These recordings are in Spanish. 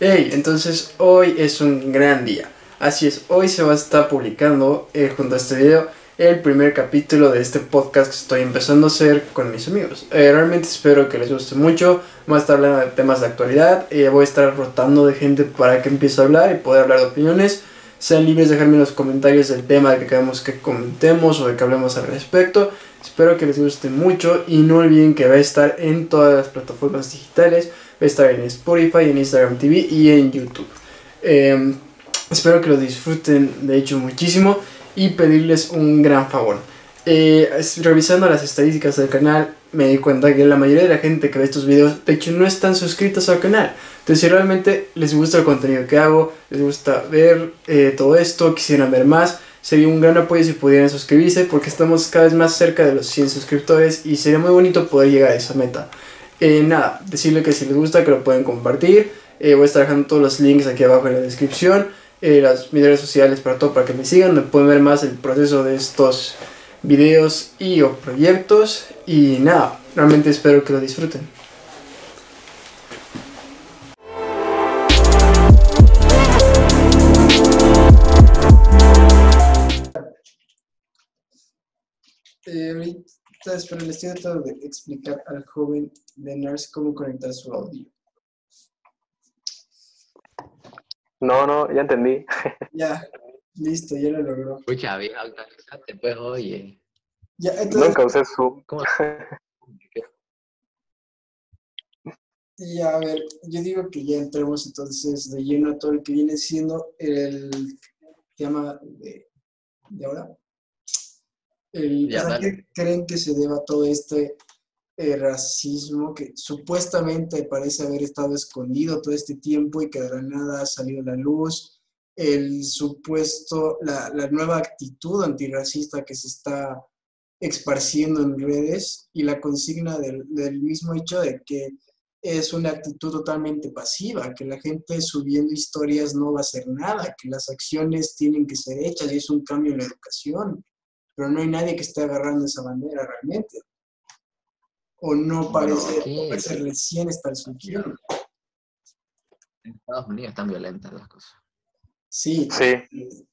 Hey, entonces hoy es un gran día. Así es, hoy se va a estar publicando eh, junto a este video el primer capítulo de este podcast que estoy empezando a hacer con mis amigos. Eh, realmente espero que les guste mucho. A estar hablando de temas de actualidad. Eh, voy a estar rotando de gente para que empiece a hablar y poder hablar de opiniones. Sean libres de dejarme en los comentarios el tema que queremos que comentemos o de que hablemos al respecto. Espero que les guste mucho y no olviden que va a estar en todas las plataformas digitales. Estar en Spotify, en Instagram TV y en YouTube. Em, espero que lo disfruten de hecho muchísimo y pedirles un gran favor. Eh, revisando las estadísticas del canal me di cuenta que la mayoría de la gente que ve estos videos de hecho no están suscritos al canal. Entonces si realmente les gusta el contenido que hago, les gusta ver eh, todo esto, quisieran ver más, sería un gran apoyo si pudieran suscribirse porque estamos cada vez más cerca de los 100 suscriptores y sería muy bonito poder llegar a esa meta. Eh, nada, decirle que si les gusta que lo pueden compartir. Eh, voy a estar dejando todos los links aquí abajo en la descripción. Eh, las mis redes sociales para todo, para que me sigan. Me pueden ver más el proceso de estos videos y o proyectos. Y nada, realmente espero que lo disfruten. Eh, pero les estoy tratando de explicar al joven de NARS cómo conectar su audio. No, no, ya entendí. Ya, listo, ya lo logró. Escucha, bien, pues, oye. Ya, entonces, Nunca usé Zoom. ¿Cómo? ya, a ver, yo digo que ya entremos entonces de lleno a todo lo que viene siendo el tema de, de ahora. El, Ya, o sea, dale. ¿qué creen que se deba todo este eh, racismo que supuestamente parece haber estado escondido todo este tiempo y que de la nada ha salido a la luz? El supuesto, la, la nueva actitud antirracista que se está esparciendo en redes y la consigna del, del mismo hecho de que es una actitud totalmente pasiva, que la gente subiendo historias no va a hacer nada, que las acciones tienen que ser hechas y es un cambio en la educación pero no hay nadie que esté agarrando esa bandera realmente. O no parece, o parece recién estar surgiendo. En Estados Unidos están violentas las cosas. Sí, Sí,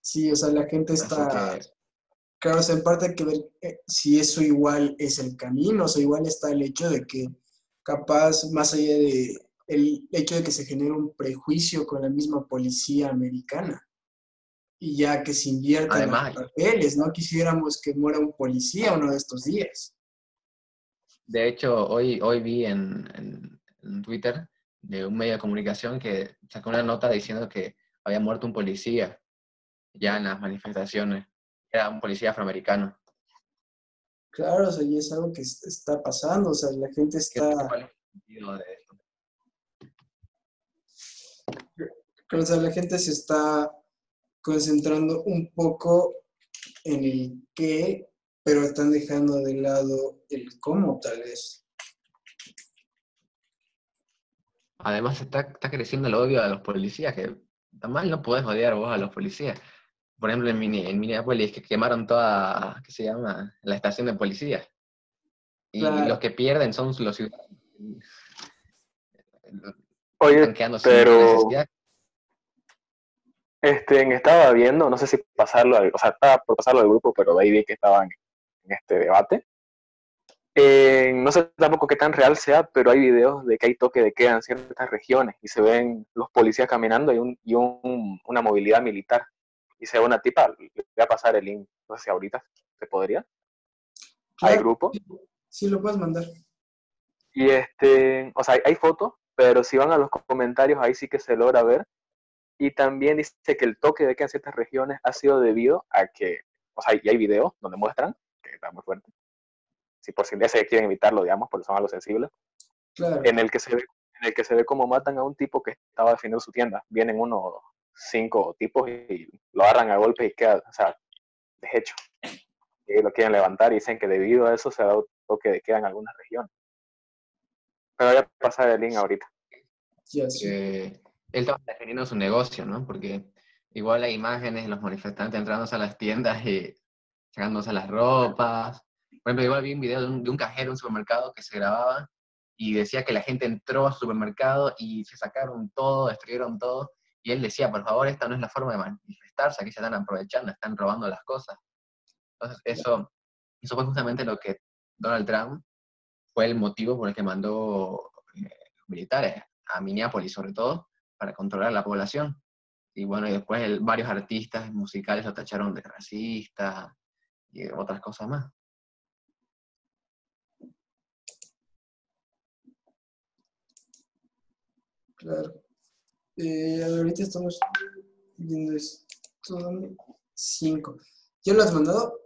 sí, o sea, la gente está, que, claro, o sea, en parte hay que ver eh, si eso igual es el camino, o sea, igual está el hecho de que capaz, más allá de el hecho de que se genere un prejuicio con la misma policía americana, y ya que se inviertan los Además- papeles, no quisiéramos que muera un policía uno de estos días. de hecho, hoy, hoy vi en, en- en Twitter de un medio de comunicación que sacó una nota diciendo que había muerto un policía ya en las manifestaciones. Era un policía afroamericano. Claro, o sea, y es algo que es- está pasando, o sea, la gente ¿Qué- está, ¿Cuál es el sentido de esto? o sea, la gente se está concentrando un poco en el qué, pero están dejando de lado el cómo, tal vez. Además, está, está creciendo el odio a los policías, que mal no podés odiar vos a los policías. Por ejemplo, en, Minneapolis, que quemaron toda, ¿qué se llama? La estación de policía. Y Claro. los que pierden son los ciudadanos. oye, Están quedando sin pero necesidad. Este, estaba viendo, no sé si pasarlo, al- o sea, estaba por pasarlo al grupo, pero de ahí vi que estaban en este debate. Eh, no sé tampoco qué tan real sea, pero hay videos de que hay toque de queda en ciertas regiones y se ven los policías caminando y, un, y un- una movilidad militar. Y se ve una tipa, le voy a pasar el link, no sé si ahorita se podría, Claro, grupo. Sí, lo puedes mandar. Y este, o sea, hay, hay fotos, pero si van a los comentarios ahí sí que se logra ver. Y también dice que el toque de queda en ciertas regiones ha sido debido a que, o sea, y hay videos donde muestran, que está muy fuerte, si por si ese quieren evitarlo, digamos, porque son algo sensibles, Claro. en el que se ve, en el que se ve cómo matan a un tipo que estaba defendiendo su tienda. Vienen unos cinco tipos y lo agarran a golpe y queda, o sea, deshecho. Y lo quieren levantar y dicen que debido a eso se ha dado toque de queda en algunas regiones. Pero voy a pasar el link ahorita. Ya, sí. Él estaba defendiendo su negocio, ¿no? Porque igual hay imágenes de los manifestantes entrándose a las tiendas y sacándose las ropas. Por ejemplo, igual vi un video de un, de un cajero en un supermercado que se grababa y decía que la gente entró al supermercado y se sacaron todo, destruyeron todo, y él decía, por favor, esta no es la forma de manifestarse, aquí se están aprovechando, están robando las cosas. Entonces, eso, eso fue justamente lo que Donald Trump fue el motivo por el que mandó eh, militares a Minneapolis, sobre todo, para controlar la población. Y bueno, y después varios artistas musicales lo tacharon de racista y otras cosas más. Claro. Eh, ahorita estamos viendo esto. Cinco. ¿Ya lo has mandado?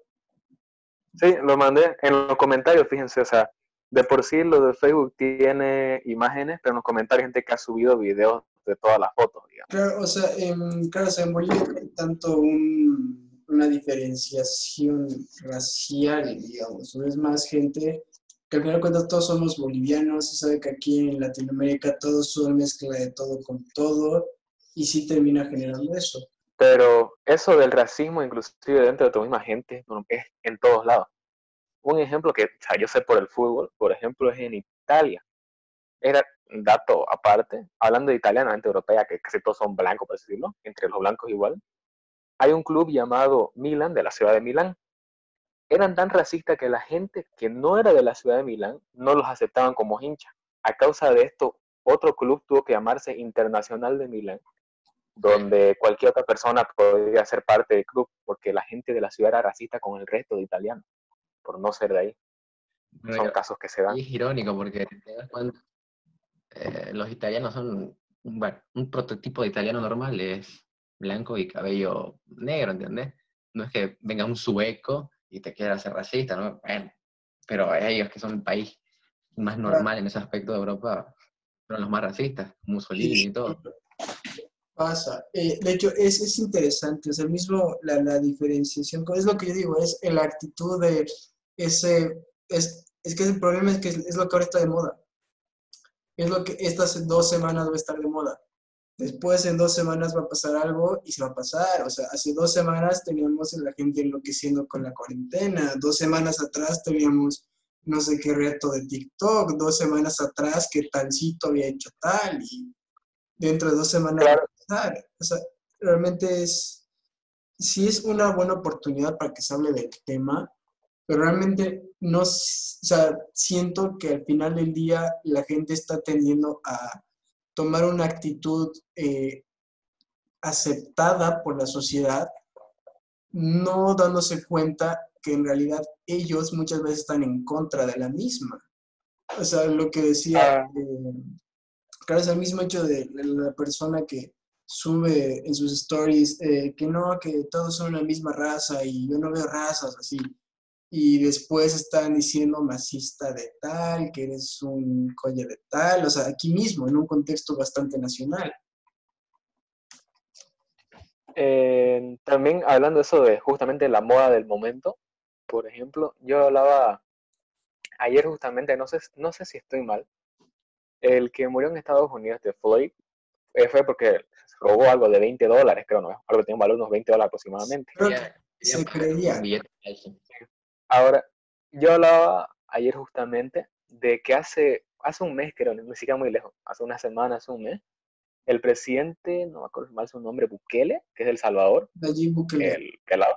Sí, lo mandé en los comentarios, fíjense, o sea, de por sí lo de Facebook tiene imágenes, pero en los comentarios hay gente que ha subido videos de todas las fotos, digamos. Claro, o sea, en, claro, en Bolivia hay tanto una diferenciación racial, digamos, es más gente que al final de cuentas todos somos bolivianos, se sabe que aquí en Latinoamérica todos son mezcla de todo con todo, y sí termina generando eso. Pero eso del racismo, inclusive dentro de tu misma gente, es en todos lados. Un ejemplo que yo sé por el fútbol, por ejemplo, es en Italia. Era dato aparte, hablando de italiana, gente europea, que casi todos son blancos, por decirlo, entre los blancos igual. Hay un club llamado Milan, de la ciudad de Milán. Eran tan racistas que la gente que no era de la ciudad de Milán no los aceptaban como hinchas. A causa de esto, otro club tuvo que llamarse Internacional de Milán donde cualquier otra persona podría ser parte del club, porque la gente de la ciudad era racista con el resto de italianos, por no ser de ahí. son casos que se dan. Y es irónico porque eh, los italianos son, bueno, un prototipo de italiano normal es blanco y cabello negro, ¿entendés? No es que venga un sueco y te quiera hacer racista, ¿no? Bueno, pero ellos que son el país más normal en ese aspecto de Europa, son los más racistas, Mussolini y todo. Pasa. Eh, de hecho, es, es interesante, es el mismo, la, la, diferenciación, es lo que yo digo, es la actitud de ese, es, es que el problema es que es, lo que ahora está de moda. Es lo que estas dos semanas va a estar de moda. Después en dos semanas va a pasar algo y se va a pasar. O sea, hace dos semanas teníamos a la gente enloqueciendo con la cuarentena. Dos semanas atrás teníamos no sé qué reto de TikTok. Dos semanas atrás que talcito había hecho tal. Y dentro de dos semanas o sea, realmente es, sí es una buena oportunidad para que se hable del tema, pero realmente no, o sea, siento que al final del día la gente está tendiendo a tomar una actitud eh, aceptada por la sociedad, no dándose cuenta que en realidad ellos muchas veces están en contra de la misma. O sea, lo que decía, ah. eh, claro, es el mismo hecho de la persona que sube en sus stories eh, que no, que todos son la misma raza y yo no veo razas así. Y después están diciendo masista de tal, que eres un coño de tal, o sea, aquí mismo, en un contexto bastante nacional. Eh, también hablando eso de justamente la moda del momento, por ejemplo, yo hablaba ayer justamente, no sé, no sé si estoy mal, el que murió en Estados Unidos de Floyd eh, fue porque robó algo de 20 dólares, creo, ¿no? Algo que tiene un valor de unos 20 dólares aproximadamente. se creía. Ahora, yo hablaba ayer justamente de que hace, hace un mes, creo, ni siquiera muy lejos, hace una semana, hace un mes, el presidente, no me acuerdo mal su nombre, Bukele, que es El Salvador, Bukele. el pelado,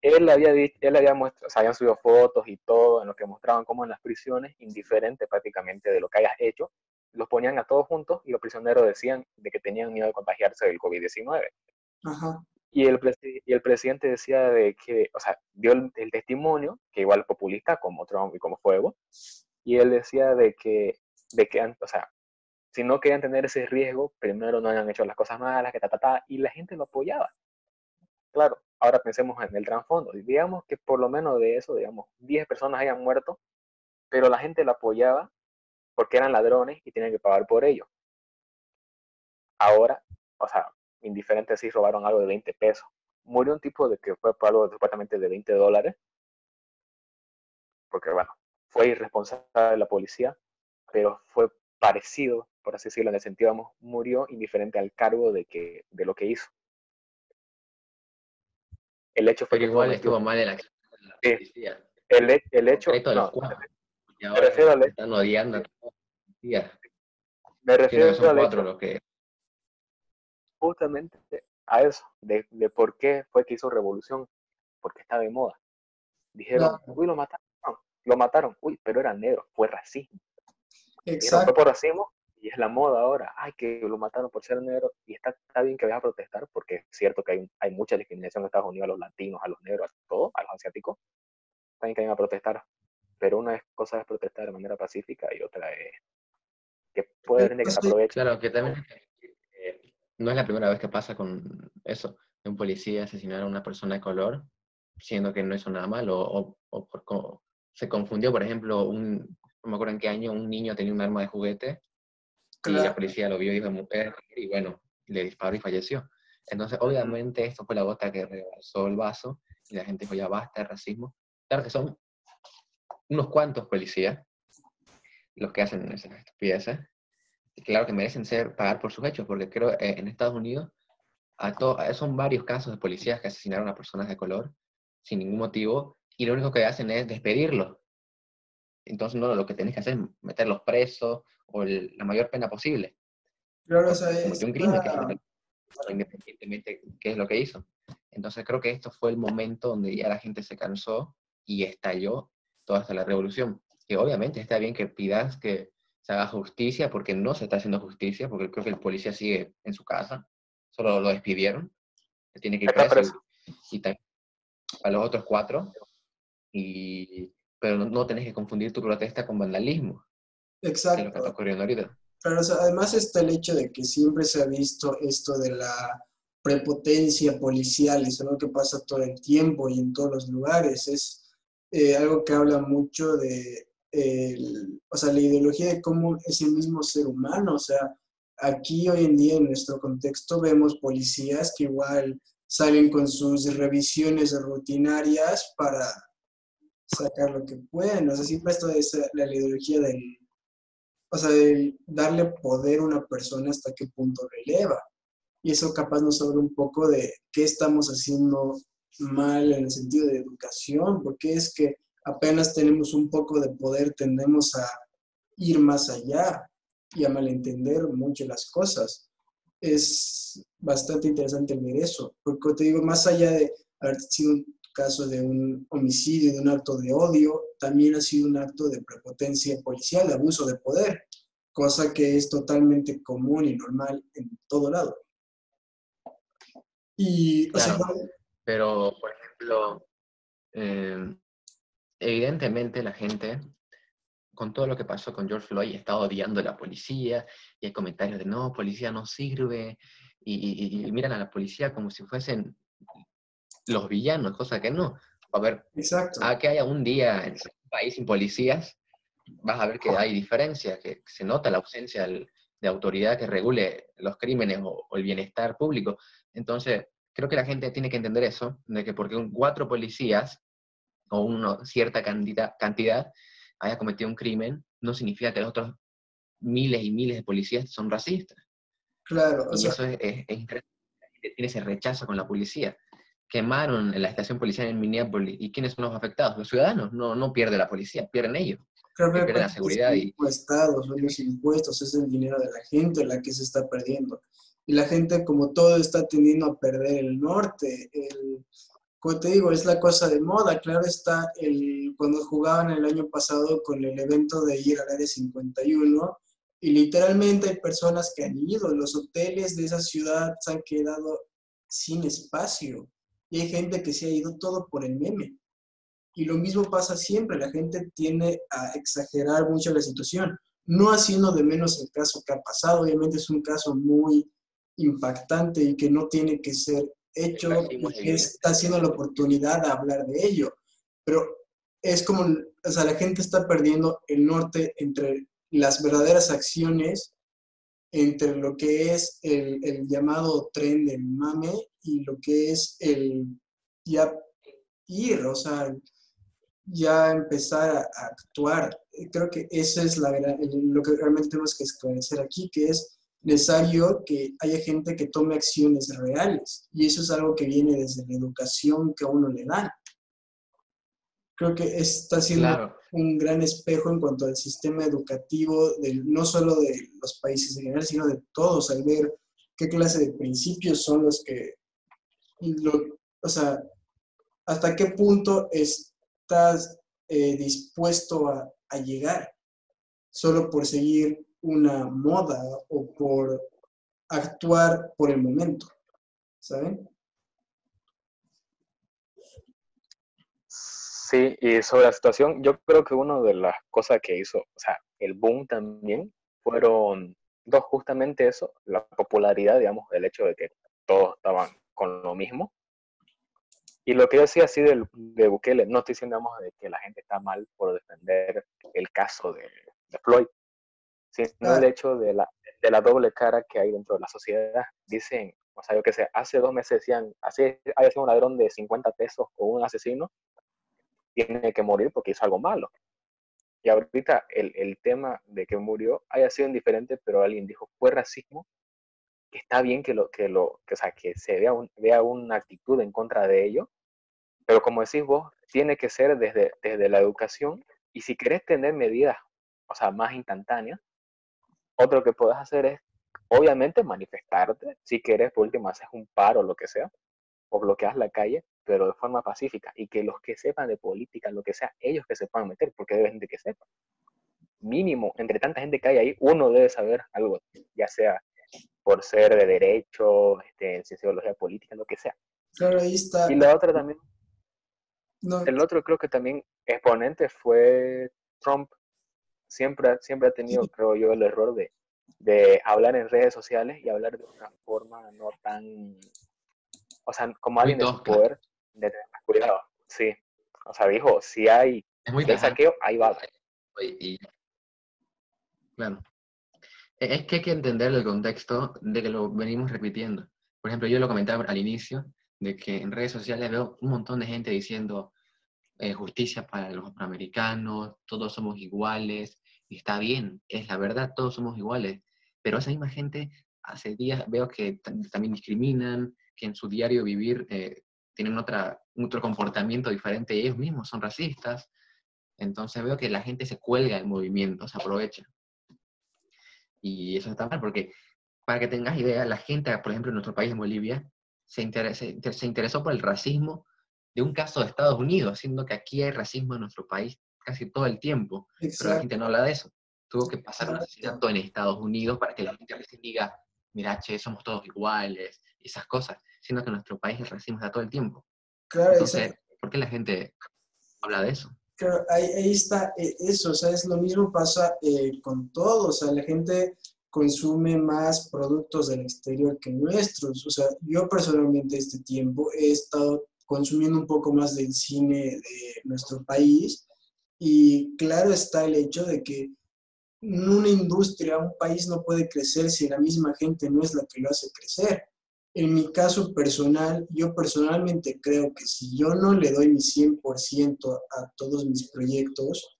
él había dicho, él había mostrado, o sea, habían subido fotos y todo en lo que mostraban como en las prisiones, indiferente prácticamente de lo que hayas hecho, los ponían a todos juntos y los prisioneros decían de que tenían miedo de contagiarse del COVID-19. Y el, y el presidente decía de que, o sea, dio el, testimonio, que igual populista como Trump y como Fuego, y él decía de que, de que, o sea, si no querían tener ese riesgo, primero no hayan hecho las cosas malas, que ta, ta, y la gente lo apoyaba. Claro, ahora pensemos en el trasfondo. Digamos que por lo menos de eso, digamos, 10 personas hayan muerto, pero la gente lo apoyaba porque eran ladrones y tenían que pagar por ello. Ahora, o sea, indiferente si robaron algo de 20 pesos. Murió un tipo de que fue por algo supuestamente de 20 dólares, porque bueno, fue irresponsable la policía, pero fue parecido, por así decirlo, en el sentido, vamos, murió indiferente al cargo de, que, de lo que hizo. El hecho fue que igual estuvo mal en la, policía. El, el hecho, Y ahora refiero al hecho- están odiando a los días. Me refiero que son al cuatro hecho los que... justamente a eso, de, de por qué fue que hizo revolución, porque está de moda. Dijeron, uy, lo mataron, lo mataron, uy, pero era negro, fue racismo. Exacto. fue por racismo y es la moda ahora. Ay, que lo mataron por ser negro. Y está, está bien que vayas a protestar, porque es cierto que hay, hay mucha discriminación en Estados Unidos a los latinos, a los negros, a todos, a los asiáticos. Está bien que vayan a protestar. Pero una es- cosa es protestar de manera pacífica y otra es que puede haber gente que se Sí. aproveche. Claro, que también no es la primera vez que pasa con eso, de un policía asesinar a una persona de color, siendo que no hizo nada malo, o, o por se confundió, por ejemplo, un, no me acuerdo en qué año, un niño tenía un arma de juguete y la policía lo vio y dijo, mujer, y bueno, le disparó y falleció. Entonces, obviamente, esto fue la gota que rebasó el vaso y la gente dijo, ya basta de racismo. Claro que son unos cuantos policías los que hacen esas estupideces. Claro que merecen ser pagar por sus hechos, porque creo eh, en Estados Unidos a to- son varios casos de policías que asesinaron a personas de color sin ningún motivo y lo único que hacen es despedirlos. Entonces, no, lo que tenés que hacer es meterlos presos o el- la mayor pena posible. Claro, o sea, Cometió un crimen, que es independientemente de qué es lo que hizo. Entonces, creo que esto fue el momento donde ya la gente se cansó y estalló toda esta la revolución. Que obviamente está bien que pidas que se haga justicia, porque no se está haciendo justicia, porque creo que el policía sigue en su casa, solo lo despidieron, tiene que ir Está preso, y, y también a los otros cuatro, y, pero no, no tenés que confundir tu protesta con vandalismo, que es lo que está Exacto. ocurriendo ahorita. Pero o sea, además está el hecho de que siempre se ha visto esto de la prepotencia policial, es algo que pasa todo el tiempo y en todos los lugares. Es eh, algo que habla mucho de el- o sea, la ideología de cómo es el mismo ser humano. O sea, aquí hoy en día en nuestro contexto vemos policías que igual salen con sus revisiones rutinarias para sacar lo que pueden. O sea, siempre esto es la ideología del o sea, el darle poder a una persona hasta qué punto lo eleva. Y eso capaz nos habla un poco de qué estamos haciendo mal en el sentido de educación, porque es que apenas tenemos un poco de poder, tendemos a ir más allá y a malentender mucho las cosas. Es bastante interesante ver eso, porque te digo, más allá de haber sido un caso de un homicidio, de un acto de odio, también ha sido un acto de prepotencia policial, de abuso de poder, cosa que es totalmente común y normal en todo lado. Y, o sea, Claro. Pero, por ejemplo, eh, evidentemente la gente, con todo lo que pasó con George Floyd, está odiando a la policía y hay comentarios de no, policía no sirve y, y- y miran a la policía como si fuesen los villanos, cosa que no. A ver, exacto. a que haya un día en un país sin policías, vas a ver que hay diferencias, que se nota la ausencia de autoridad que regule los crímenes o, o el bienestar público. Entonces, creo que la gente tiene que entender eso, de que porque un, cuatro policías o una cierta cantidad, cantidad haya cometido un crimen, no significa que los otros miles y miles de policías son racistas. Claro, o Y sea, eso es, es- es interesante. Tiene ese rechazo con la policía. Quemaron la estación policial en Minneapolis. ¿Y quiénes son los afectados? Los ciudadanos. No, no pierde la policía, pierden ellos. creo que que pierde la es seguridad y- impuestados, son los impuestos, es el dinero de la gente la que se está perdiendo. Y la gente, como todo, está tendiendo a perder el norte. El, como te digo, es la cosa de moda. Claro está, el, cuando jugaban el año pasado con el evento de ir al área 51, y literalmente hay personas que han ido, los hoteles de esa ciudad se han quedado sin espacio. Y hay gente que se ha ido todo por el meme. Y lo mismo pasa siempre, la gente tiende a exagerar mucho la situación, no haciendo de menos el caso que ha pasado, obviamente es un caso muy impactante y que no tiene que ser hecho, El racismo es y que evidente. está haciendo la oportunidad de hablar de ello, pero es como, o sea, la gente está perdiendo el norte entre las verdaderas acciones, entre lo que es el, el llamado tren del mame y lo que es el ya ir, o sea, ya empezar a, a actuar. Creo que eso es la, lo que realmente tenemos que esclarecer aquí, que es necesario que haya gente que tome acciones reales. Y eso es algo que viene desde la educación que a uno le dan. Creo que está siendo Claro. un gran espejo en cuanto al sistema educativo, del, no solo de los países en general, sino de todos, al ver qué clase de principios son los que, o sea, hasta qué punto estás eh, dispuesto a, a llegar solo por seguir una moda o por actuar por el momento, ¿saben? Sí, y sobre la situación, yo creo que una de las cosas que hizo, o sea, el boom también, fueron dos, justamente eso, la popularidad, digamos, el hecho de que todos estaban con lo mismo. Y lo que yo decía así de, de Bukele, no estoy diciendo, digamos, de que la gente está mal por defender el caso de, de Floyd, sino el hecho de la, de la doble cara que hay dentro de la sociedad. Dicen, o sea, yo qué sé, hace dos meses decían, así sido un ladrón de 50 pesos o un asesino, tiene que morir porque hizo algo malo. Y ahorita el, el tema de que murió haya sido indiferente, pero alguien dijo, fue racismo, que está bien que, lo, que, lo, que, o sea, que se vea, un, vea una actitud en contra de ello, pero como decís vos, tiene que ser desde, desde la educación y si querés tener medidas, o sea, más instantáneas, otro que puedes hacer es, obviamente, manifestarte, si quieres, por último, haces un paro o lo que sea, o bloqueas la calle, pero de forma pacífica, y que los que sepan de política, lo que sea, ellos que se puedan meter, porque debe gente que sepa. Mínimo, entre tanta gente que hay ahí, uno debe saber algo, ya sea por ser de derecho, este, sociología política, lo que sea. Claro, ahí está. Y la otra también, no. el otro creo que también exponente fue Trump. Siempre, siempre ha tenido, creo yo, el error de, de hablar en redes sociales y hablar de una forma no tan o sea, como alguien de su poder, de tener más cuidado. Sí. O sea, dijo, si hay es muy el saqueo, ahí va. Y, claro. E, Es que hay que entender el contexto de que lo venimos repitiendo. Por ejemplo, yo lo comentaba al inicio, de que en redes sociales veo un montón de gente diciendo eh, justicia para los afroamericanos, todos somos iguales, y está bien, es la verdad, todos somos iguales. Pero esa misma gente hace días veo que también discriminan, que en su diario vivir eh, tienen otra, otro comportamiento diferente, ellos mismos son racistas. Entonces veo que la gente se cuelga del movimiento, se aprovecha. Y eso está mal, porque para que tengas idea, la gente, por ejemplo, en nuestro país, en Bolivia, se, interesa, se interesó por el racismo de un caso de Estados Unidos, siendo que aquí hay racismo en nuestro país casi todo el tiempo, Exacto. pero la gente no habla de eso. Tuvo que pasar un asesinato en Estados Unidos para que la gente recién diga, mira, che, somos todos iguales, esas cosas, sino que en nuestro país el racismo está todo el tiempo. Claro, Entonces. ¿por qué la gente habla de eso? Claro, ahí, ahí está eh, eso, o sea, es lo mismo pasa eh, con todo, o sea, la gente consume más productos del exterior que nuestros, o sea, yo personalmente este tiempo he estado consumiendo un poco más del cine de nuestro país y claro está el hecho de que una industria, un país no puede crecer si la misma gente no es la que lo hace crecer. En mi caso personal, yo personalmente creo que si yo no le doy mi 100% a todos mis proyectos,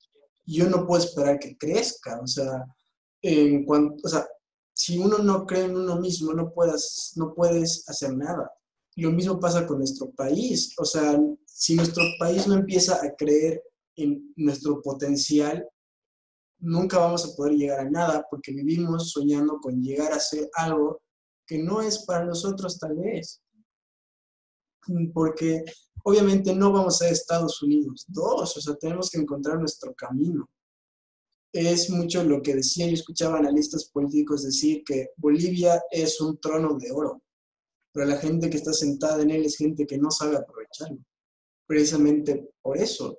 yo no puedo esperar que crezca. O sea, en cuanto, o sea si uno no cree en uno mismo, no, puedas, no puedes hacer nada. Lo mismo pasa con nuestro país. O sea, si nuestro país no empieza a creer en nuestro potencial, nunca vamos a poder llegar a nada porque vivimos soñando con llegar a ser algo que no es para nosotros tal vez. Porque obviamente no vamos a Estados Unidos. Dos, o sea, tenemos que encontrar nuestro camino. Es mucho lo que decía, yo escuchaba analistas políticos decir que Bolivia es un trono de oro, pero la gente que está sentada en él es gente que no sabe aprovecharlo. Precisamente por eso,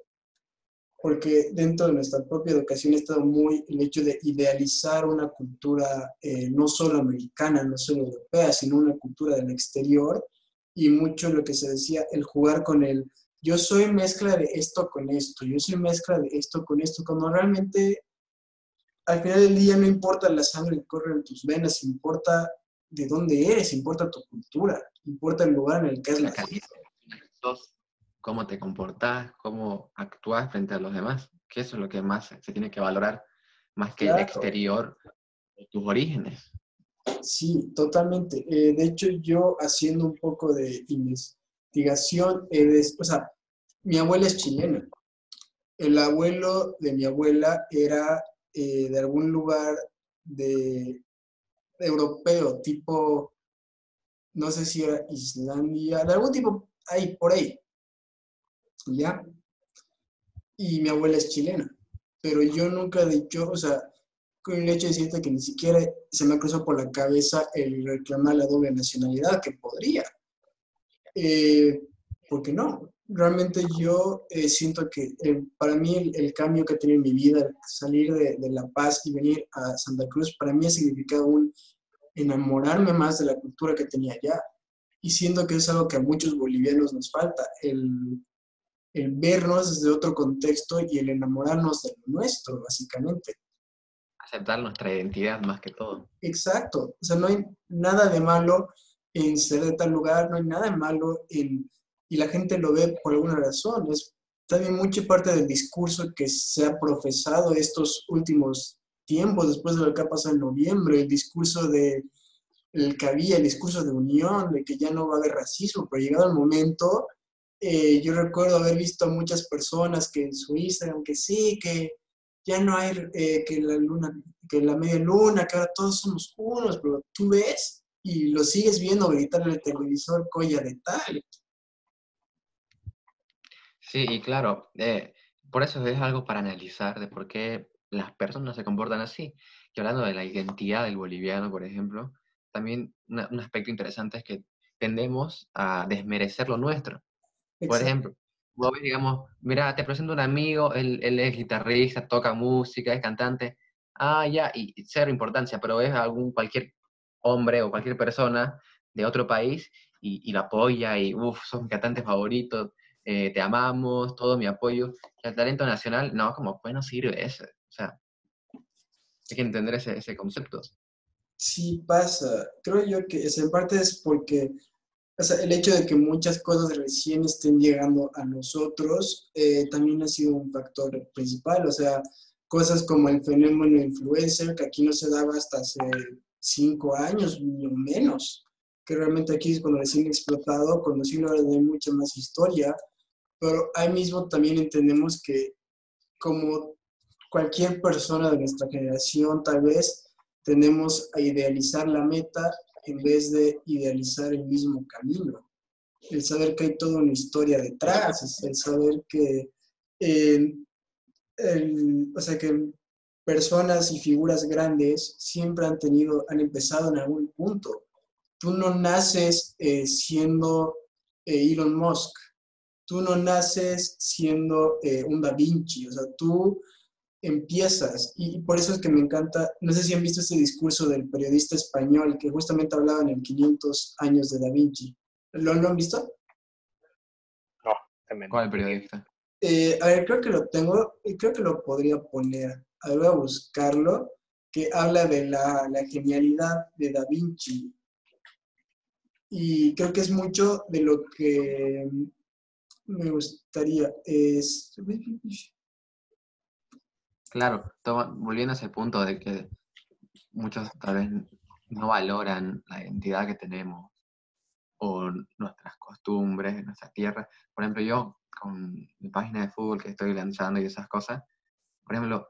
porque dentro de nuestra propia educación ha estado muy el hecho de idealizar una cultura eh, no solo americana, no solo europea, sino una cultura del exterior y mucho lo que se decía, el jugar con el yo soy mezcla de esto con esto, yo soy mezcla de esto con esto, como realmente al final del día no importa la sangre que corre en tus venas, importa de dónde eres, importa tu cultura, importa el lugar en el que has nacido cómo te comportas, cómo actúas frente a los demás, que eso es lo que más se tiene que valorar, más que claro. el exterior, tus orígenes. Sí, totalmente. Eh, de hecho, yo haciendo un poco de investigación, eh, de, o sea, mi abuela es chilena el abuelo de mi abuela era eh, de algún lugar de europeo, tipo, no sé si era Islandia, de algún tipo ahí, por ahí. ¿Ya? Y mi abuela es chilena, pero yo nunca he dicho, o sea, con el hecho de decirte que ni siquiera se me cruzó por la cabeza el reclamar la doble nacionalidad, que podría. Eh, porque no, realmente yo eh, siento que eh, para mí el, cambio que ha tenido en mi vida, salir de, de, La Paz y venir a Santa Cruz, para mí ha significado un enamorarme más de la cultura que tenía allá. Y siento que es algo que a muchos bolivianos nos falta, el, el vernos desde otro contexto y el enamorarnos de lo nuestro, básicamente. Aceptar nuestra identidad más que todo. Exacto. O sea, no hay nada de malo en ser de tal lugar, no hay nada de malo en y la gente lo ve por alguna razón. Es también mucha parte del discurso que se ha profesado estos últimos tiempos, después de lo que ha pasado en noviembre, el discurso de el que había, el discurso de unión, de que ya no va a haber racismo, pero llegado el momento, eh, yo recuerdo haber visto a muchas personas que en su Instagram, que sí, que ya no hay, eh, que la luna, que la media luna, que ahora todos somos unos, pero tú ves y lo sigues viendo gritar en el televisor, colla de tal. Sí, y claro, eh, por eso es algo para analizar de por qué las personas se comportan así. Y hablando de la identidad del boliviano, por ejemplo, también un aspecto interesante es que tendemos a desmerecer lo nuestro. Por ejemplo, vos digamos, mira, te presento un amigo, él, él, es guitarrista, toca música, es cantante, ah, ya, y cero importancia, pero es algún, cualquier hombre o cualquier persona de otro país y, y lo apoya y, uff, son mis cantantes favoritos, eh, te amamos, todo mi apoyo. Y el talento nacional, no, como pues no sirve eso. O sea, hay que entender ese, ese concepto. Sí pasa. Creo yo que en parte es porque o sea, el hecho de que muchas cosas recién estén llegando a nosotros eh, también ha sido un factor principal. O sea, cosas como el fenómeno influencer, que aquí no se daba hasta hace cinco años, ni menos, que realmente aquí es cuando recién explotado, cuando sí lo de mucha más historia, pero ahí mismo también entendemos que como cualquier persona de nuestra generación, tal vez tenemos a idealizar la meta en vez de idealizar el mismo camino. El saber que hay toda una historia detrás, el saber que, o sea, que personas y figuras grandes siempre han tenido, han empezado en algún punto. Tú no naces eh, siendo eh, Elon Musk, tú no naces siendo eh, un Da Vinci, o sea, tú empiezas, y por eso es que me encanta, no sé si han visto este discurso del periodista español que justamente hablaba en el 500 años de Da Vinci. ¿Lo, han visto? No, también. ¿Cuál periodista? Eh, a ver, creo que lo tengo, y creo que lo podría poner, a ver, voy a buscarlo, que habla de la, la genialidad de Da Vinci. Y creo que es mucho de lo que me gustaría es... Claro, volviendo a ese punto de que muchos tal vez no valoran la identidad que tenemos o nuestras costumbres, nuestra tierra. Por ejemplo, yo con mi página de fútbol que estoy lanzando y esas cosas, por ejemplo,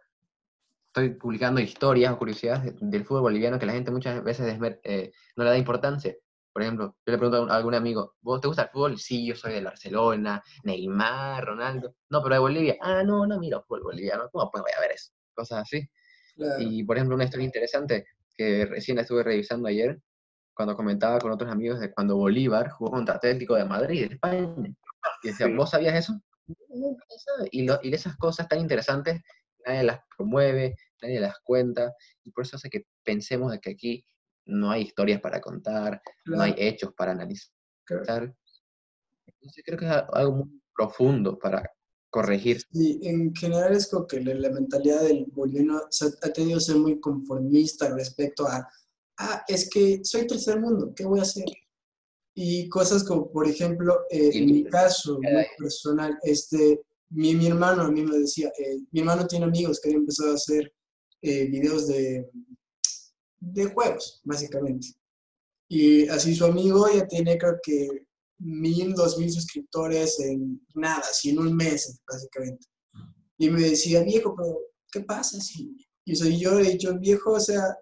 estoy publicando historias o curiosidades del fútbol boliviano que la gente muchas veces eh, no le da importancia. Por ejemplo, yo le pregunto a algún amigo, ¿vos te gusta el fútbol? Sí, yo soy del Barcelona, Neymar, Ronaldo. No, pero de Bolivia. Ah, no, no miro fútbol boliviano. ¿Cómo pues voy a ver eso? Cosas así. Y, por ejemplo, una historia interesante que recién estuve revisando ayer, cuando comentaba con otros amigos de cuando Bolívar jugó contra Atlético de Madrid, de España. Y decía, ¿vos sabías eso? Y, y esas cosas tan interesantes, nadie las promueve, nadie las cuenta, y por eso hace que pensemos de que aquí no hay historias para contar, no hay hechos para analizar. Entonces creo que es algo muy profundo para corregir. Sí, en general es como que la, mentalidad del boliviano ha tenido que ser muy conformista respecto a, ah, es que soy tercer mundo, ¿qué voy a hacer? Y cosas como, por ejemplo, eh, en mi caso muy personal, este, mi, mi, hermano a mí me decía, eh, mi hermano tiene amigos que han empezado a hacer eh, videos de de juegos, básicamente. Y así su amigo ya tiene creo que mil, dos mil suscriptores en nada, así en un mes, básicamente. Y me decía, viejo, pero ¿qué pasa si...? Y sea, yo he dicho, viejo, o sea,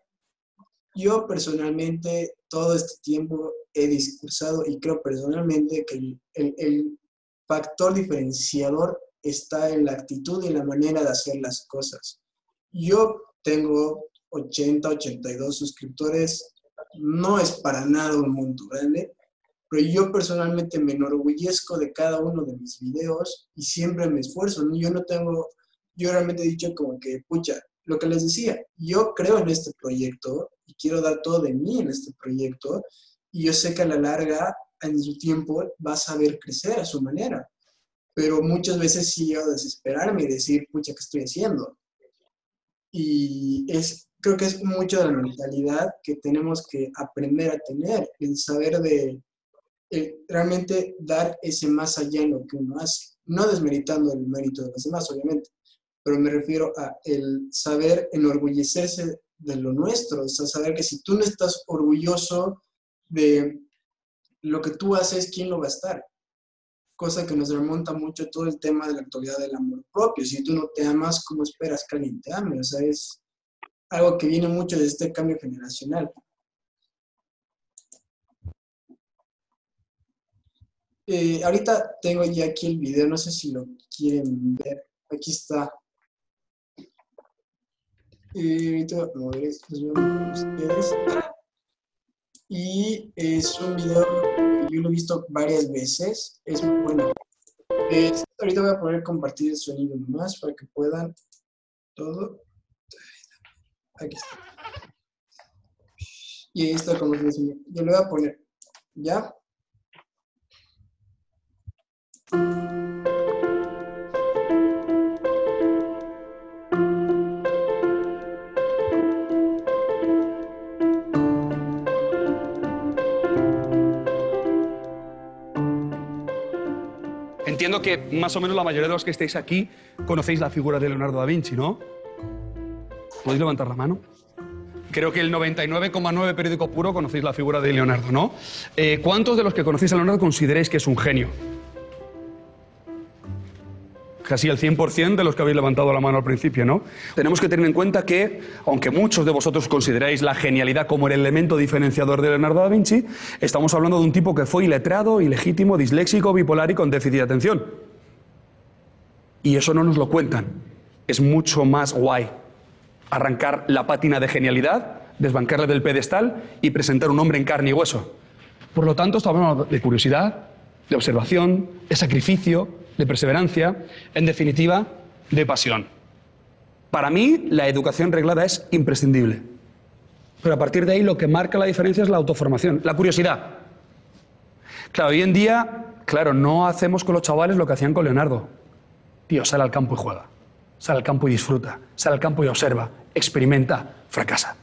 yo personalmente todo este tiempo he discursado y creo personalmente que el, el, el factor diferenciador está en la actitud y la manera de hacer las cosas. Yo tengo 80, 82 suscriptores, no es para nada un mundo grande, pero yo personalmente me enorgullezco de cada uno de mis videos y siempre me esfuerzo. Yo no tengo, yo realmente he dicho como que, pucha, lo que les decía, yo creo en este proyecto y quiero dar todo de mí en este proyecto y yo sé que a la larga, en su tiempo, va a saber crecer a su manera pero muchas veces sí a desesperarme y decir, pucha, ¿qué estoy haciendo? Y es, creo que es mucho de la mentalidad que tenemos que aprender a tener, el saber de realmente dar ese más allá en lo que uno hace, no desmeritando el mérito de los demás, obviamente, pero me refiero a el saber enorgullecerse de lo nuestro, o sea, saber que si tú no estás orgulloso de lo que tú haces, ¿quién lo va a estar? cosa que nos remonta mucho todo el tema de la actualidad del amor propio. Si tú no te amas, ¿cómo esperas que alguien te ame? O sea, es algo que viene mucho de este cambio generacional. Eh, ahorita tengo ya aquí el video, no sé si lo quieren ver. Aquí está. Eh. Y es un video yo lo he visto varias veces, es muy bueno. ahorita voy a poder compartir el sonido nomás para que puedan todo. Aquí está. Y ahí está como les decía. Yo lo voy a poner. ¿Ya? Entiendo que más o menos la mayoría de los que estáis aquí conocéis la figura de Leonardo da Vinci, ¿no? ¿Podéis levantar la mano? Creo que el 99,9 periódico puro conocéis la figura de Leonardo, ¿no? Eh, ¿Cuántos de los que conocéis a Leonardo consideráis que es un genio? casi el 100% de los que habéis levantado la mano al principio, ¿no? Tenemos que tener en cuenta que, aunque muchos de vosotros consideráis la genialidad como el elemento diferenciador de Leonardo da Vinci, estamos hablando de un tipo que fue iletrado, ilegítimo, disléxico, bipolar y con déficit de atención. Y eso no nos lo cuentan. Es mucho más guay arrancar la pátina de genialidad, desbancarle del pedestal y presentar un hombre en carne y hueso. Por lo tanto, estamos hablando de curiosidad, de observación, de sacrificio, de perseverancia, en definitiva, de pasión. Para mí, la educación reglada es imprescindible. Pero a partir de ahí lo que marca la diferencia es la autoformación, la curiosidad. Claro, hoy en día, claro, no hacemos con los chavales lo que hacían con Leonardo. Tío, sale al campo y juega. Sale al campo y disfruta. Sale al campo y observa. Experimenta. Fracasa.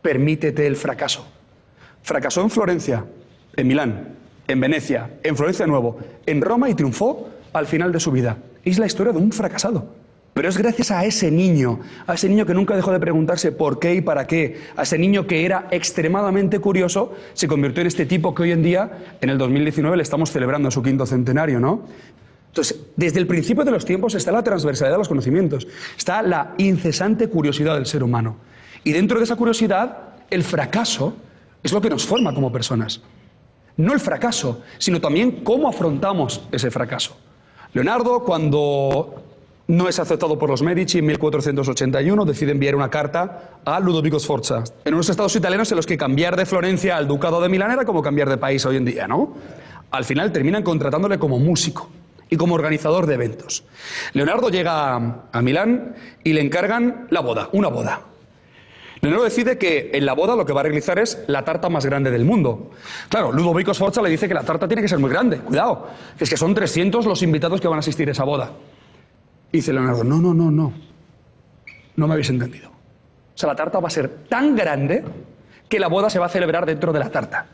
Permítete el fracaso. Fracasó en Florencia, en Milán, en Venecia, en Florencia Nuevo, en Roma y triunfó al final de su vida. Es la historia de un fracasado. Pero es gracias a ese niño, a ese niño que nunca dejó de preguntarse por qué y para qué, a ese niño que era extremadamente curioso, se convirtió en este tipo que hoy en día, en el 2019, le estamos celebrando su quinto centenario, ¿no? Entonces, desde el principio de los tiempos está la transversalidad de los conocimientos, está la incesante curiosidad del ser humano. Y dentro de esa curiosidad, el fracaso es lo que nos forma como personas. No el fracaso, sino también cómo afrontamos ese fracaso. Leonardo, cuando no es aceptado por los Medici en 1481, decide enviar una carta a Ludovico Sforza, en unos estados italianos en los que cambiar de Florencia al Ducado de Milán era como cambiar de país hoy en día, ¿no? Al final terminan contratándole como músico y como organizador de eventos. Leonardo llega a Milán y le encargan la boda, una boda. Leonardo decide que en la boda lo que va a realizar es la tarta más grande del mundo. Claro, Ludovico Sforza le dice que la tarta tiene que ser muy grande. Cuidado, que es que son 300 los invitados que van a asistir a esa boda. Y dice Leonardo, no, no, no, no. No me habéis entendido. O sea, la tarta va a ser tan grande que la boda se va a celebrar dentro de la tarta.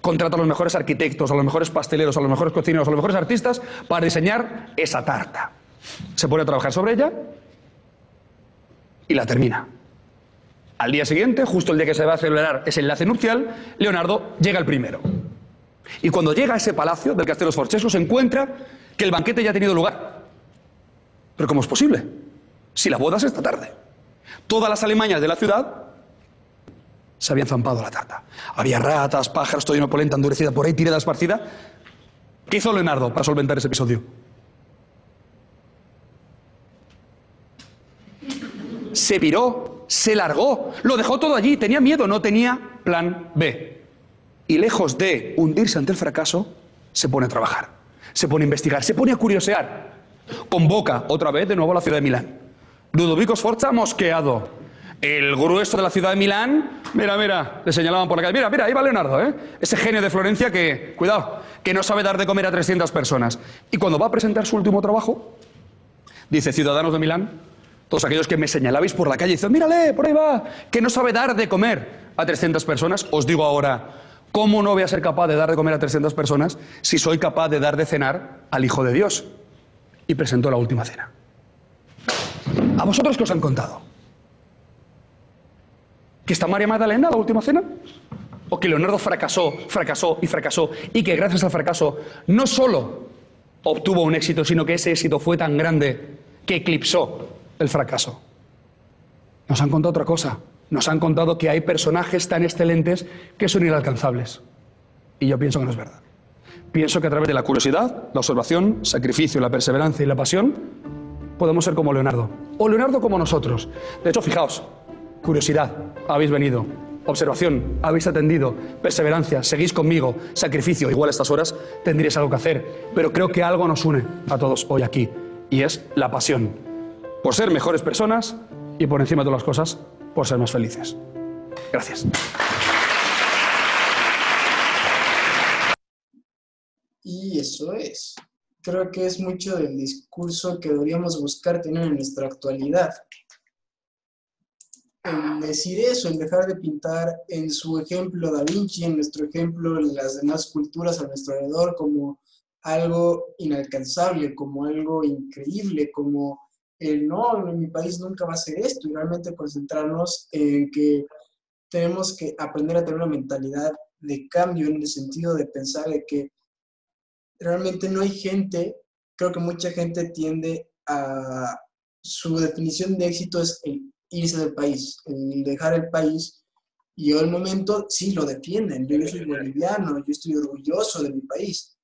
Contrata a los mejores arquitectos, a los mejores pasteleros, a los mejores cocineros, a los mejores artistas para diseñar esa tarta. Se pone a trabajar sobre ella y la termina. Al día siguiente, justo el día que se va a celebrar ese enlace nupcial, Leonardo llega el primero. Y cuando llega a ese palacio del Castello Sforcesco se encuentra que el banquete ya ha tenido lugar. Pero ¿cómo es posible? Si la boda es esta tarde. Todas las alemañas de la ciudad se habían zampado la tarta. Había ratas, pájaros, todo una polenta endurecida por ahí, tirada esparcida. ¿Qué hizo Leonardo para solventar ese episodio? Se viró, se largó, lo dejó todo allí, tenía miedo, no tenía plan B. Y lejos de hundirse ante el fracaso, se pone a trabajar, se pone a investigar, se pone a curiosear. Convoca otra vez de nuevo a la ciudad de Milán. Ludovico Sforza mosqueado. El grueso de la ciudad de Milán, mira, mira, le señalaban por la calle, mira, mira, ahí va Leonardo, ¿eh? Ese genio de Florencia que, cuidado, que no sabe dar de comer a 300 personas. Y cuando va a presentar su último trabajo, dice, ciudadanos de Milán, todos aquellos que me señalabais por la calle, dicen, mírale, por ahí va, que no sabe dar de comer a 300 personas, os digo ahora, ¿cómo no voy a ser capaz de dar de comer a 300 personas si soy capaz de dar de cenar al Hijo de Dios? Y presentó la última cena. ¿A vosotros qué os han contado? ¿Que está María Magdalena la última cena? ¿O que Leonardo fracasó, fracasó y fracasó y que gracias al fracaso no solo obtuvo un éxito, sino que ese éxito fue tan grande que eclipsó el fracaso? Nos han contado otra cosa. Nos han contado que hay personajes tan excelentes que son inalcanzables. Y yo pienso que no es verdad. Pienso que a través de la curiosidad, la observación, sacrificio, la perseverancia y la pasión, podemos ser como Leonardo. O Leonardo como nosotros. De hecho, fijaos, curiosidad, habéis venido. Observación, habéis atendido. Perseverancia, seguís conmigo. Sacrificio, igual a estas horas tendréis algo que hacer. Pero creo que algo nos une a todos hoy aquí. Y es la pasión. Por ser mejores personas y por encima de todas las cosas, por ser más felices. Gracias. Y eso es. Creo que es mucho del discurso que deberíamos buscar tener en nuestra actualidad. El decir eso, el dejar de pintar en su ejemplo Da Vinci, en nuestro ejemplo las demás culturas a nuestro alrededor como algo inalcanzable, como algo increíble, como el no, en mi país nunca va a ser esto, y realmente concentrarnos en que tenemos que aprender a tener una mentalidad de cambio en el sentido de pensar de que realmente no hay gente, creo que mucha gente tiende a su definición de éxito es el irse del país, el dejar el país. Y yo el momento sí lo defienden. Yo, soy boliviano, yo estoy orgulloso de mi país.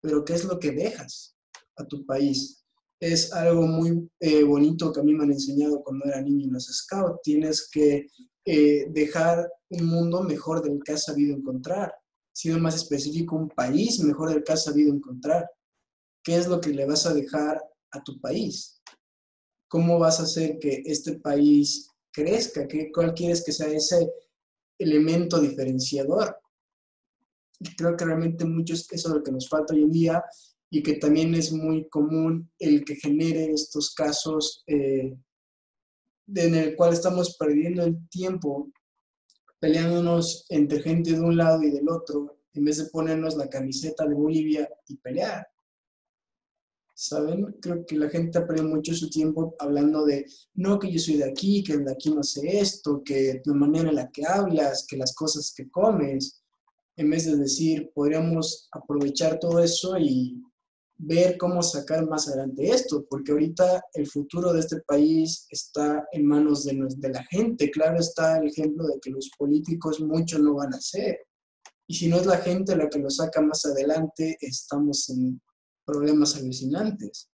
Pero ¿qué es lo que dejas a tu país? Es algo muy eh, bonito que a mí me han enseñado cuando era niño en los scouts. Tienes que eh, dejar un mundo mejor del que has sabido encontrar siendo más específico, un país mejor del que has sabido encontrar. ¿Qué es lo que le vas a dejar a tu país? ¿Cómo vas a hacer que este país crezca? ¿Qué, ¿Cuál quieres que sea ese elemento diferenciador? creo que realmente mucho es eso lo que nos falta hoy en día y que también es muy común el que genere estos casos eh, en el cual estamos perdiendo el tiempo peleándonos entre gente de un lado y del otro, en vez de ponernos la camiseta de Bolivia y pelear. ¿Saben? Creo que la gente ha perdido mucho su tiempo hablando de, no, que yo soy de aquí, que de aquí no sé esto, que la manera en la que hablas, que las cosas que comes, en vez de decir, podríamos aprovechar todo eso y ver cómo sacar más adelante esto, porque ahorita el futuro de este país está en manos de, de la gente. Claro está el ejemplo de que los políticos mucho no van a hacer. Y si no es la gente la que lo saca más adelante, estamos en problemas alucinantes.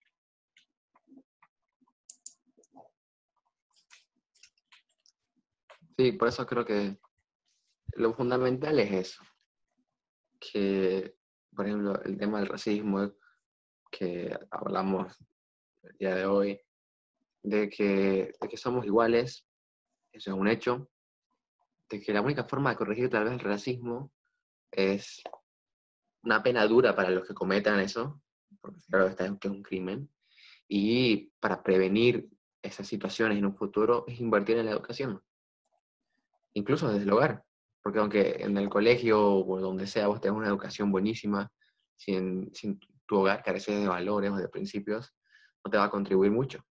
Sí, por eso creo que lo fundamental es eso. Que, por ejemplo, el tema del racismo que hablamos el día de hoy, de que, de que somos iguales, eso es un hecho, de que la única forma de corregir tal vez el racismo es una pena dura para los que cometan eso, porque claro está que es un crimen, y para prevenir esas situaciones en un futuro es invertir en la educación, incluso desde el hogar, porque aunque en el colegio o donde sea vos tengas una educación buenísima, sin, sin tu hogar carece de valores o de principios, no te va a contribuir mucho.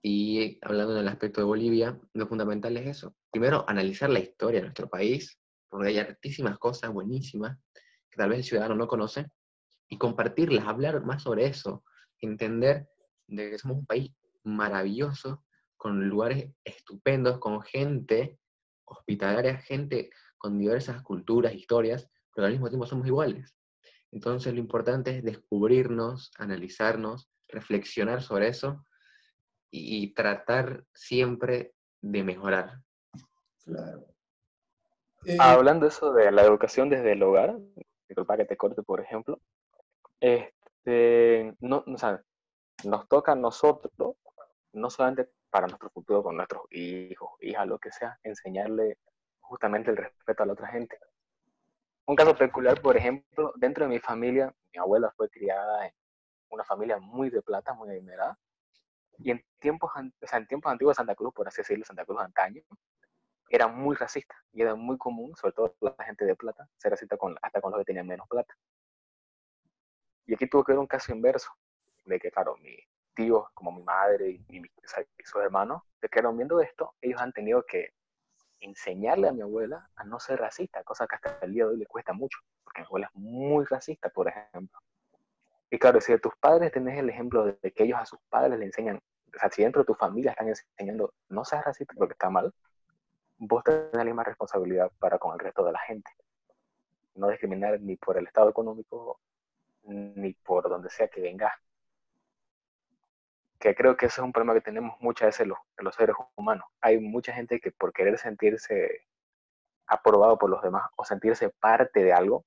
Y hablando del aspecto de Bolivia, lo fundamental es eso. Primero, analizar la historia de nuestro país, porque hay altísimas cosas buenísimas que tal vez el ciudadano no conoce, y compartirlas, hablar más sobre eso, entender de que somos un país maravilloso, con lugares estupendos, con gente hospitalaria, gente con diversas culturas, historias, pero al mismo tiempo somos iguales. Entonces lo importante es descubrirnos, analizarnos, reflexionar sobre eso y, tratar siempre de mejorar. Claro. Eh, Hablando eso de la educación desde el hogar, disculpa que te corte, por ejemplo, este, no, nos toca a nosotros, no solamente para nuestro futuro con nuestros hijos, hijas, lo que sea, enseñarle justamente el respeto a la otra gente. Un caso peculiar, por ejemplo, dentro de mi familia, mi abuela fue criada en una familia muy de plata, muy adinerada, y en tiempos, en tiempos antiguos de Santa Cruz, por así decirlo, Santa Cruz antaño, era muy racista y era muy común, sobre todo la gente de plata, ser racista con, hasta con los que tenían menos plata. Y aquí tuvo que ver un caso inverso, de que, claro, mis tíos, como mi madre y, sus hermanos, se quedaron viendo esto, ellos han tenido que enseñarle a mi abuela a no ser racista, cosa que hasta el día de hoy le cuesta mucho, porque mi abuela es muy racista, por ejemplo. Y claro, si de tus padres tenés el ejemplo de que ellos a sus padres le enseñan, o sea, si dentro de tu familia están enseñando no seas racista porque está mal, vos tenés la misma responsabilidad para con el resto de la gente. No discriminar ni por el estado económico ni por donde sea que venga. Que creo que ese es un problema que tenemos muchas veces los, los seres humanos. Hay mucha gente que por querer sentirse aprobado por los demás o sentirse parte de algo,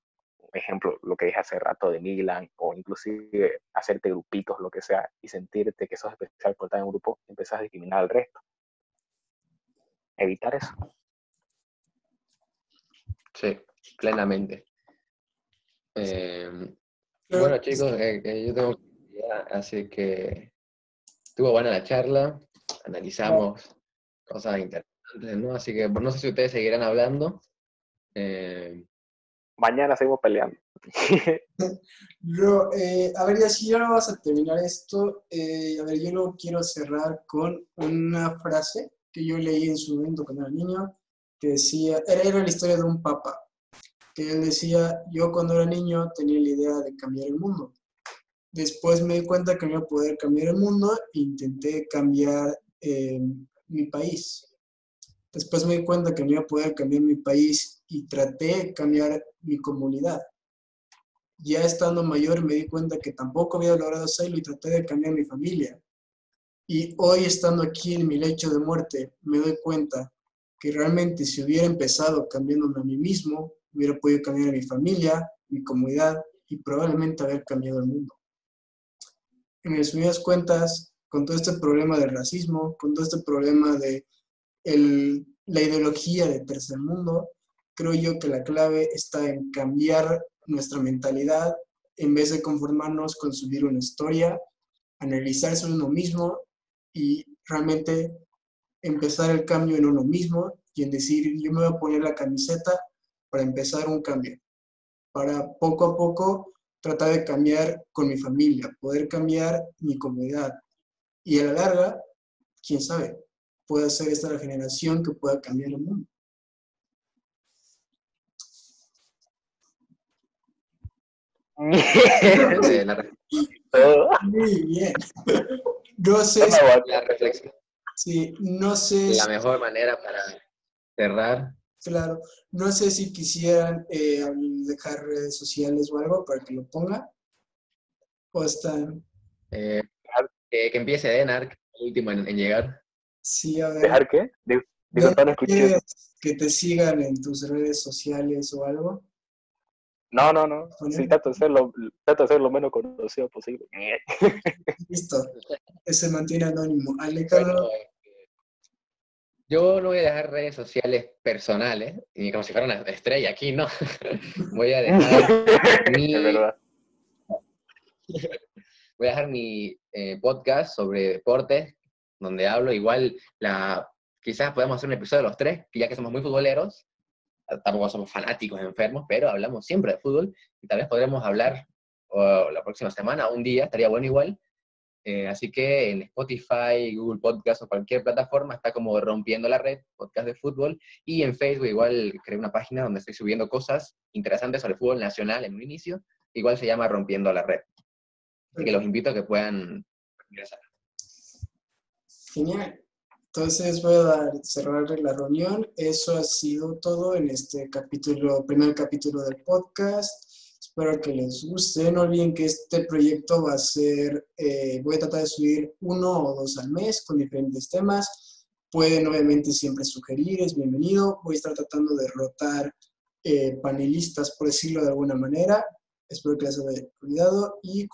ejemplo, lo que dije hace rato de Milan, o inclusive hacerte grupitos, lo que sea, y sentirte que sos especial por estar en un grupo, empezás a discriminar al resto. Evitar eso. Sí, plenamente. Eh, bueno, chicos, eh, yo tengo que así que estuvo buena la charla, analizamos cosas interesantes, ¿no? Así que no sé si ustedes seguirán hablando. Eh, Mañana seguimos peleando. Bro, eh, a ver, ya si ya no vas a terminar esto, a ver, yo lo quiero cerrar con una frase que yo leí en su momento cuando era niño, que decía, era, era la historia de un papa, que él decía, yo cuando era niño tenía la idea de cambiar el mundo. Después me di cuenta que no iba a poder cambiar el mundo e intenté cambiar eh, mi país. Después me di cuenta que no iba a poder cambiar mi país y traté de cambiar mi comunidad. Ya estando mayor me di cuenta que tampoco había logrado hacerlo y traté de cambiar mi familia. Y hoy estando aquí en mi lecho de muerte me doy cuenta que realmente si hubiera empezado cambiándome a mí mismo, hubiera podido cambiar a mi familia, mi comunidad y probablemente haber cambiado el mundo. En resumidas cuentas, con todo este problema del racismo, con todo este problema de la ideología del tercer mundo, creo yo que la clave está en cambiar nuestra mentalidad en vez de conformarnos con subir una historia, analizarse uno mismo y realmente empezar el cambio en uno mismo y en decir, yo me voy a poner la camiseta para empezar un cambio, para poco a poco tratar de cambiar con mi familia, poder cambiar mi comunidad. Y a la larga, quién sabe, puede ser esta la generación que pueda cambiar el mundo. Muy bien. No sé. La reflexión. Sí, no sé. La mejor manera para cerrar Claro, no sé si quisieran eh, dejar redes sociales o algo para que lo ponga. O están. Eh, que, empiece Denar, el último en, llegar. Sí, a ver. ¿Dejar qué? que te sigan en tus redes sociales o algo. No, no, no. Sí, trato de, ser lo, trato de ser lo menos conocido posible. Listo. Se mantiene anónimo. Alejandro. Yo no voy a dejar redes sociales personales, ni como si fuera una estrella aquí, no. voy a dejar mi... voy a dejar mi eh, podcast sobre deportes, donde hablo igual, la... quizás podemos hacer un episodio de los tres, ya que somos muy futboleros, tampoco somos fanáticos enfermos, pero hablamos siempre de fútbol, y tal vez podremos hablar la próxima semana, un día, estaría bueno igual, eh, así que en Spotify, Google Podcast o cualquier plataforma está como rompiendo la red, podcast de fútbol. Y en Facebook igual creé una página donde estoy subiendo cosas interesantes sobre fútbol nacional en un inicio. Igual se llama Rompiendo la Red. Así que los invito a que puedan ingresar. Genial. Entonces voy a cerrar la reunión. Eso ha sido todo en este capítulo, primer capítulo del podcast. Espero que les guste. No olviden que este proyecto va a ser, eh, voy a tratar de subir uno o dos al mes con diferentes temas. Pueden obviamente siempre sugerir, es bienvenido. Voy a estar tratando de rotar eh, panelistas, por decirlo de alguna manera. Espero que les haya cuidado y...